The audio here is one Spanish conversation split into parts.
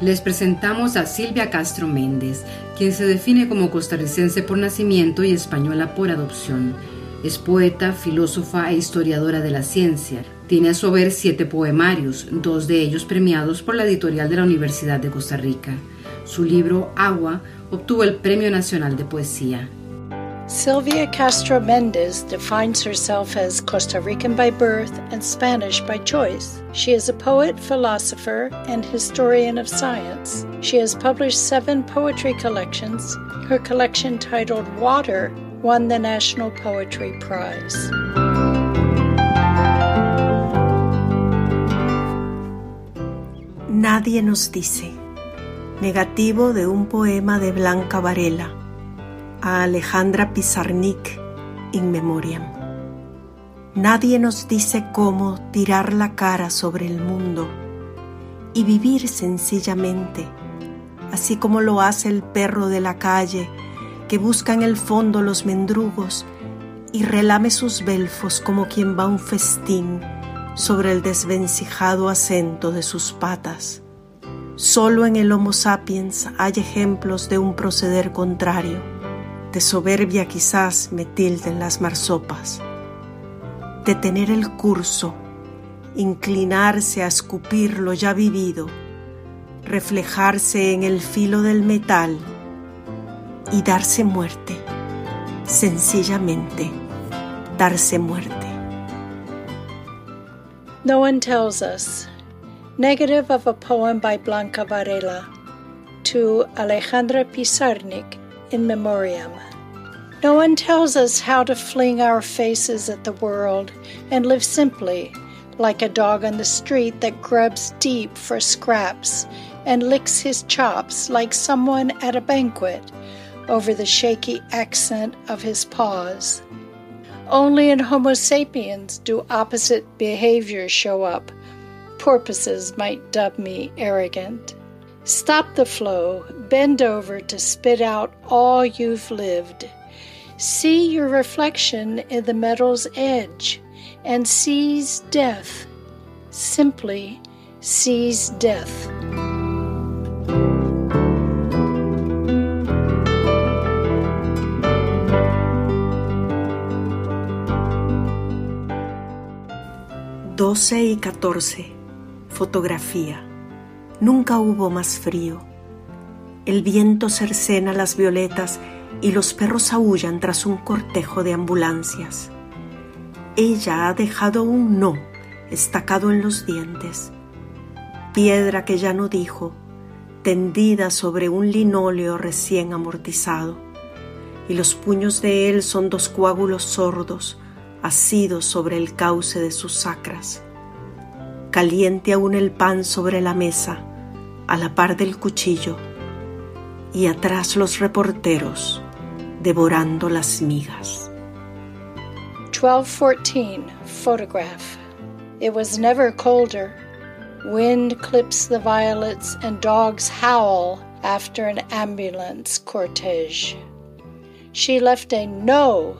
Les presentamos a Silvia Castro Méndez, quien se define como costarricense por nacimiento y española por adopción. Es poeta, filósofa e historiadora de la ciencia. Tiene a su haber siete poemarios, dos de ellos premiados por la editorial de la Universidad de Costa Rica. Su libro Agua obtuvo el Premio Nacional de Poesía. Sylvia Castro Mendez defines herself as Costa Rican by birth and Spanish by choice. She is a poet, philosopher, and historian of science. She has published seven poetry collections. Her collection, titled Water, won the National Poetry Prize. Nadie nos dice. Negativo de un poema de Blanca Varela a Alejandra Pizarnik in memoriam. Nadie nos dice cómo tirar la cara sobre el mundo y vivir sencillamente, así como lo hace el perro de la calle que busca en el fondo los mendrugos y relame sus belfos como quien va a un festín sobre el desvencijado acento de sus patas. Solo en el Homo sapiens hay ejemplos de un proceder contrario de soberbia quizás me tilden las marsopas, de tener el curso, inclinarse a escupir lo ya vivido, reflejarse en el filo del metal y darse muerte, sencillamente darse muerte. No one tells us. Negative of a poem by Blanca Varela to Alejandra Pizarnik in memoriam. No one tells us how to fling our faces at the world and live simply, like a dog on the street that grubs deep for scraps and licks his chops like someone at a banquet over the shaky accent of his paws. Only in Homo sapiens do opposite behaviors show up. Porpoises might dub me arrogant. Stop the flow, bend over to spit out all you've lived. See your reflection in the metal's edge and seize death. Simply seize death. Doce y catorce. Fotografía. Nunca hubo más frío. El viento cercena las violetas y los perros aullan tras un cortejo de ambulancias. Ella ha dejado un no estacado en los dientes, piedra que ya no dijo, tendida sobre un linóleo recién amortizado, y los puños de él son dos coágulos sordos, asidos sobre el cauce de sus sacras. Caliente aún el pan sobre la mesa, a la par del cuchillo y atrás los reporteros devorando las migas. 1214 Photograph. It was never colder. Wind clips the violets and dogs howl after an ambulance cortege. She left a no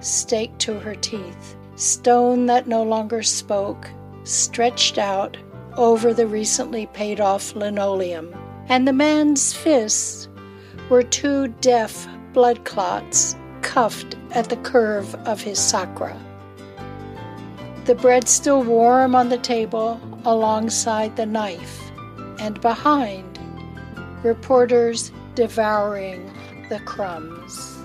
stake to her teeth, stone that no longer spoke, stretched out over the recently paid off linoleum, and the man's fists were two deaf blood clots cuffed at the curve of his sacra. The bread still warm on the table alongside the knife, and behind, reporters devouring the crumbs.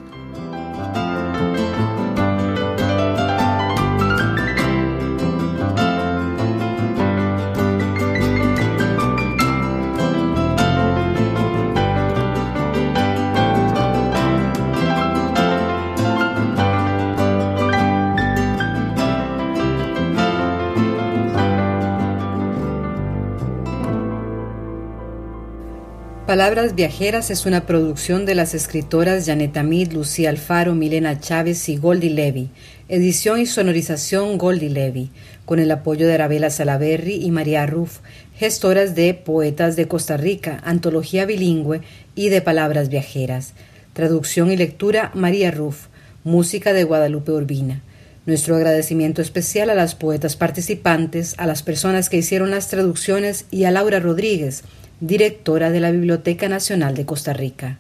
Palabras Viajeras es una producción de las escritoras Janet Amid, Lucía Alfaro, Milena Chávez y Goldie Levy. Edición y sonorización Goldie Levy, con el apoyo de Arabella Salaberry y María Ruff, gestoras de Poetas de Costa Rica, Antología Bilingüe y de Palabras Viajeras. Traducción y lectura María Ruff. Música de Guadalupe Urbina. Nuestro agradecimiento especial a las poetas participantes, a las personas que hicieron las traducciones y a Laura Rodríguez, directora de la Biblioteca Nacional de Costa Rica.